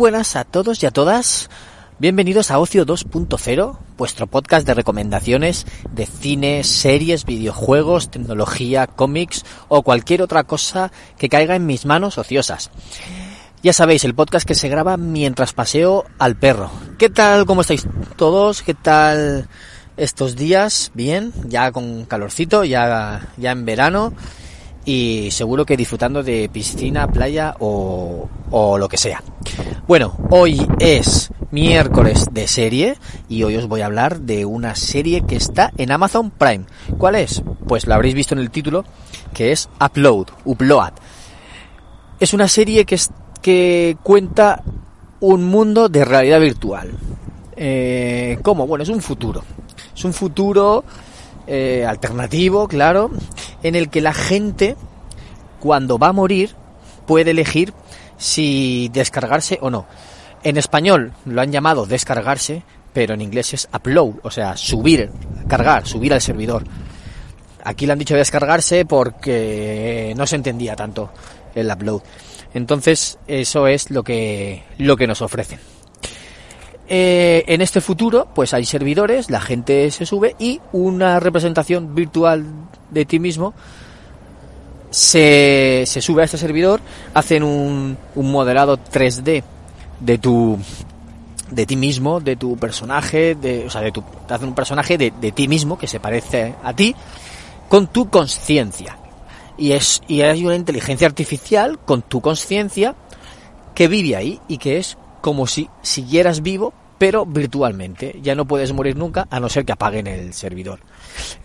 buenas a todos y a todas. Bienvenidos a Ocio 2.0, vuestro podcast de recomendaciones de cine, series, videojuegos, tecnología, cómics o cualquier otra cosa que caiga en mis manos ociosas. Ya sabéis, el podcast que se graba mientras paseo al perro. ¿Qué tal? ¿Cómo estáis todos? ¿Qué tal estos días? Bien, ya con calorcito, ya, ya en verano y seguro que disfrutando de piscina, playa o, o lo que sea. Bueno, hoy es miércoles de serie y hoy os voy a hablar de una serie que está en Amazon Prime. ¿Cuál es? Pues la habréis visto en el título, que es Upload, Upload. Es una serie que, es, que cuenta un mundo de realidad virtual. Eh, ¿Cómo? Bueno, es un futuro. Es un futuro eh, alternativo, claro, en el que la gente, cuando va a morir, puede elegir si descargarse o no. En español lo han llamado descargarse, pero en inglés es upload, o sea, subir, cargar, subir al servidor. Aquí le han dicho descargarse porque no se entendía tanto el upload. Entonces, eso es lo que, lo que nos ofrecen. Eh, en este futuro, pues hay servidores, la gente se sube y una representación virtual de ti mismo se, se sube a este servidor, hacen un, un modelado 3D de tu de ti mismo, de tu personaje, de, o sea, de tu, te hacen un personaje de, de ti mismo que se parece a ti con tu conciencia. Y es y hay una inteligencia artificial con tu conciencia que vive ahí y que es como si siguieras vivo, pero virtualmente. Ya no puedes morir nunca a no ser que apaguen el servidor.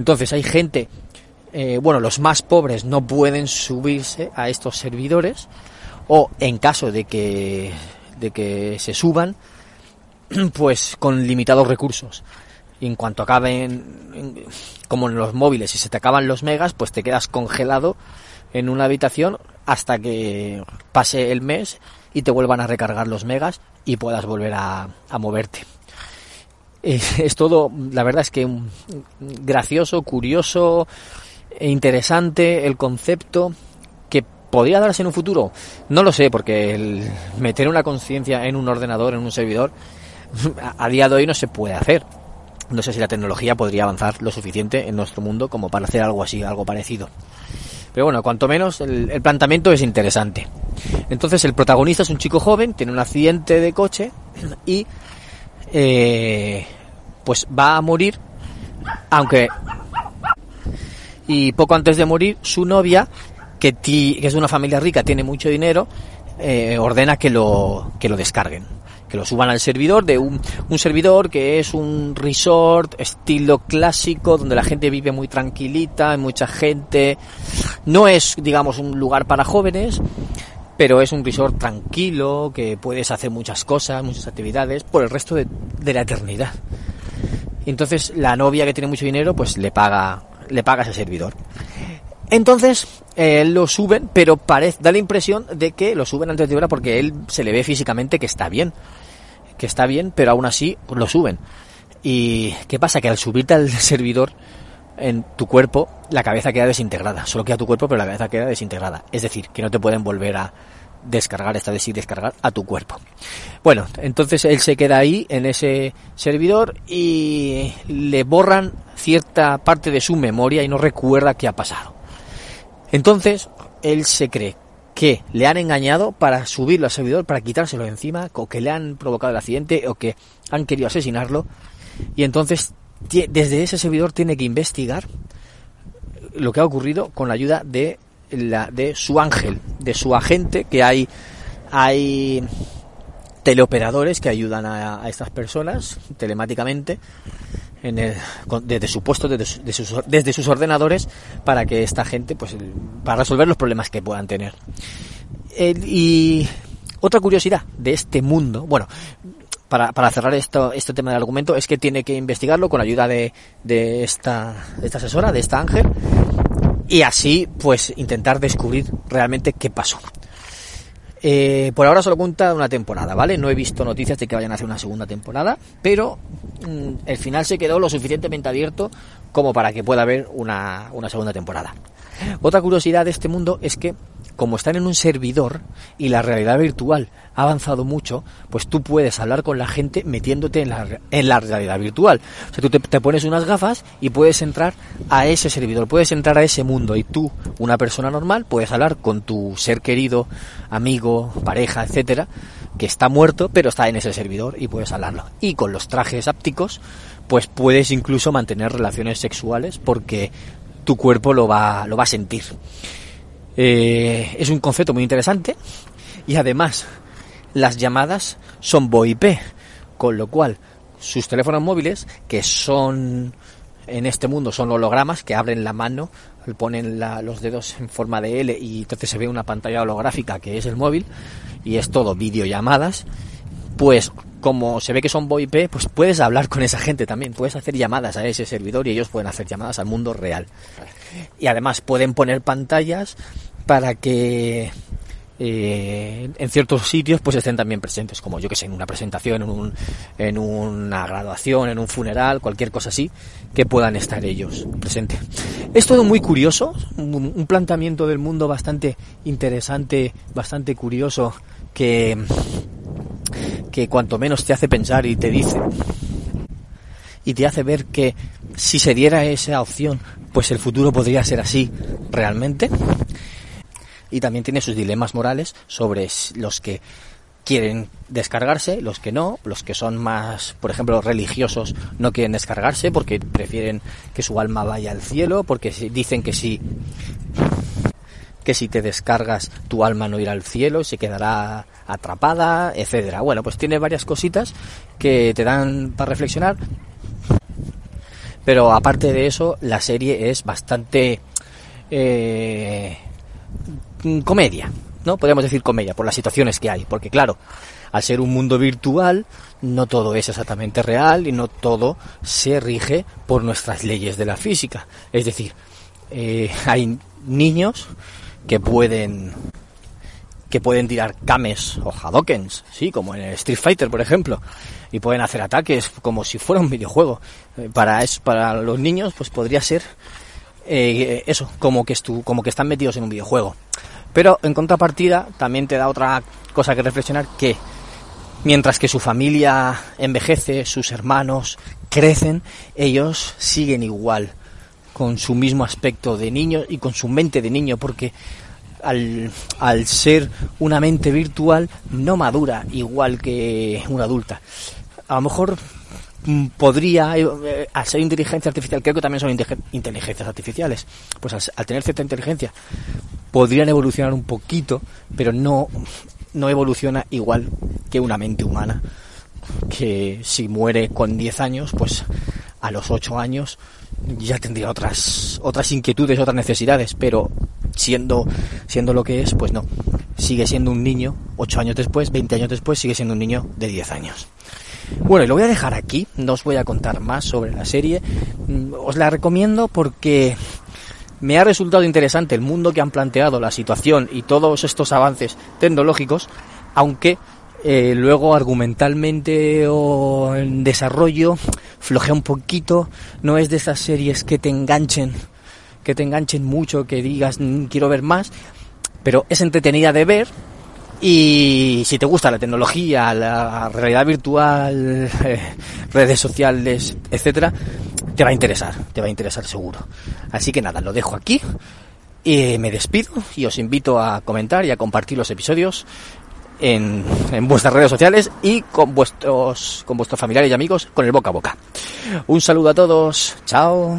Entonces hay gente, eh, bueno, los más pobres no pueden subirse a estos servidores o en caso de que de que se suban, pues con limitados recursos. Y en cuanto acaben, como en los móviles, si se te acaban los megas, pues te quedas congelado en una habitación hasta que pase el mes y te vuelvan a recargar los megas y puedas volver a, a moverte. Es todo, la verdad es que gracioso, curioso, e interesante el concepto ¿Podría darse en un futuro? No lo sé, porque el meter una conciencia en un ordenador, en un servidor, a día de hoy no se puede hacer. No sé si la tecnología podría avanzar lo suficiente en nuestro mundo como para hacer algo así, algo parecido. Pero bueno, cuanto menos el planteamiento es interesante. Entonces el protagonista es un chico joven, tiene un accidente de coche y eh, pues va a morir, aunque y poco antes de morir su novia que, ti, que es de una familia rica, tiene mucho dinero, eh, ordena que lo, que lo descarguen, que lo suban al servidor de un, un servidor que es un resort estilo clásico donde la gente vive muy tranquilita, hay mucha gente, no es digamos un lugar para jóvenes, pero es un resort tranquilo, que puedes hacer muchas cosas, muchas actividades por el resto de, de la eternidad. Y entonces la novia que tiene mucho dinero pues le paga, le paga ese servidor. Entonces, eh, lo suben, pero parece, da la impresión de que lo suben antes de hora porque él se le ve físicamente que está bien. Que está bien, pero aún así lo suben. ¿Y qué pasa? Que al subirte al servidor en tu cuerpo, la cabeza queda desintegrada. Solo queda tu cuerpo, pero la cabeza queda desintegrada. Es decir, que no te pueden volver a descargar, esta vez descargar a tu cuerpo. Bueno, entonces él se queda ahí en ese servidor y le borran cierta parte de su memoria y no recuerda qué ha pasado. Entonces, él se cree que le han engañado para subirlo al servidor, para quitárselo encima, o que le han provocado el accidente, o que han querido asesinarlo. Y entonces, desde ese servidor tiene que investigar lo que ha ocurrido con la ayuda de la, de su ángel, de su agente, que hay, hay teleoperadores que ayudan a, estas personas telemáticamente en el, desde su puesto, desde, sus, desde sus ordenadores, para que esta gente, pues, para resolver los problemas que puedan tener. y otra curiosidad de este mundo, bueno, para, para cerrar esto, este tema del argumento, es que tiene que investigarlo con ayuda de, de, esta, de esta asesora, de esta ángel, y así, pues, intentar descubrir realmente qué pasó. Eh, por ahora solo cuenta una temporada, ¿vale? No he visto noticias de que vayan a hacer una segunda temporada, pero mm, el final se quedó lo suficientemente abierto como para que pueda haber una, una segunda temporada. Otra curiosidad de este mundo es que como están en un servidor y la realidad virtual ha avanzado mucho, pues tú puedes hablar con la gente metiéndote en la, en la realidad virtual. O sea, tú te, te, pones unas gafas y puedes entrar a ese servidor, puedes entrar a ese mundo y tú, una persona normal, puedes hablar con tu ser querido, amigo, pareja, etcétera, que está muerto, pero está en ese servidor y puedes hablarlo. Y con los trajes ápticos, pues puedes incluso mantener relaciones sexuales porque tu cuerpo lo va, lo va a sentir. Eh, es un concepto muy interesante y además las llamadas son VoIP, con lo cual sus teléfonos móviles, que son en este mundo son hologramas que abren la mano, ponen los dedos en forma de L y entonces se ve una pantalla holográfica que es el móvil y es todo videollamadas, pues como se ve que son VoIP, pues puedes hablar con esa gente también, puedes hacer llamadas a ese servidor y ellos pueden hacer llamadas al mundo real. Y además pueden poner pantallas para que eh, en ciertos sitios pues estén también presentes, como yo que sé, en una presentación, en, un, en una graduación, en un funeral, cualquier cosa así, que puedan estar ellos presentes. Es todo muy curioso, un, un planteamiento del mundo bastante interesante, bastante curioso, que que cuanto menos te hace pensar y te dice y te hace ver que si se diera esa opción, pues el futuro podría ser así realmente. Y también tiene sus dilemas morales sobre los que quieren descargarse, los que no, los que son más, por ejemplo, religiosos no quieren descargarse porque prefieren que su alma vaya al cielo, porque dicen que si que si te descargas tu alma no irá al cielo y se quedará atrapada, etcétera. Bueno, pues tiene varias cositas que te dan para reflexionar. Pero aparte de eso, la serie es bastante eh, comedia, ¿no? Podríamos decir comedia por las situaciones que hay, porque claro, al ser un mundo virtual, no todo es exactamente real y no todo se rige por nuestras leyes de la física. Es decir, eh, hay niños que pueden que pueden tirar kames o hadokens, sí, como en Street Fighter, por ejemplo, y pueden hacer ataques como si fuera un videojuego. Eh, para es, para los niños, pues podría ser eh, eso, como que estu, como que están metidos en un videojuego. Pero en contrapartida también te da otra cosa que reflexionar que mientras que su familia envejece, sus hermanos crecen, ellos siguen igual con su mismo aspecto de niño y con su mente de niño, porque al, al ser una mente virtual no madura igual que una adulta. A lo mejor mm, podría, eh, al ser inteligencia artificial, creo que también son inteligencias artificiales, pues al, tener cierta inteligencia podrían evolucionar un poquito, pero no, no evoluciona igual que una mente humana, que si muere con 10 años, pues a los 8 años ya tendría otras otras inquietudes, otras necesidades, pero siendo siendo lo que es, pues no. Sigue siendo un niño, 8 años después, 20 años después, sigue siendo un niño de 10 años. Bueno, y lo voy a dejar aquí, no os voy a contar más sobre la serie. Mm, os la recomiendo porque me ha resultado interesante el mundo que han planteado, la situación y todos estos avances tecnológicos, aunque eh, luego argumentalmente o en desarrollo flojea un poquito, no es de esas series que te enganchen, que te enganchen mucho, que digas mm, quiero ver más, pero es entretenida de ver y si te gusta la tecnología, la realidad virtual, eh, redes sociales, etcétera, te va a interesar, te va a interesar seguro. Así que nada, lo dejo aquí. Y me despido y os invito a comentar y a compartir los episodios en, en, vuestras redes sociales y con vuestros, con vuestros familiares y amigos con el boca a boca. Un saludo a todos, chao.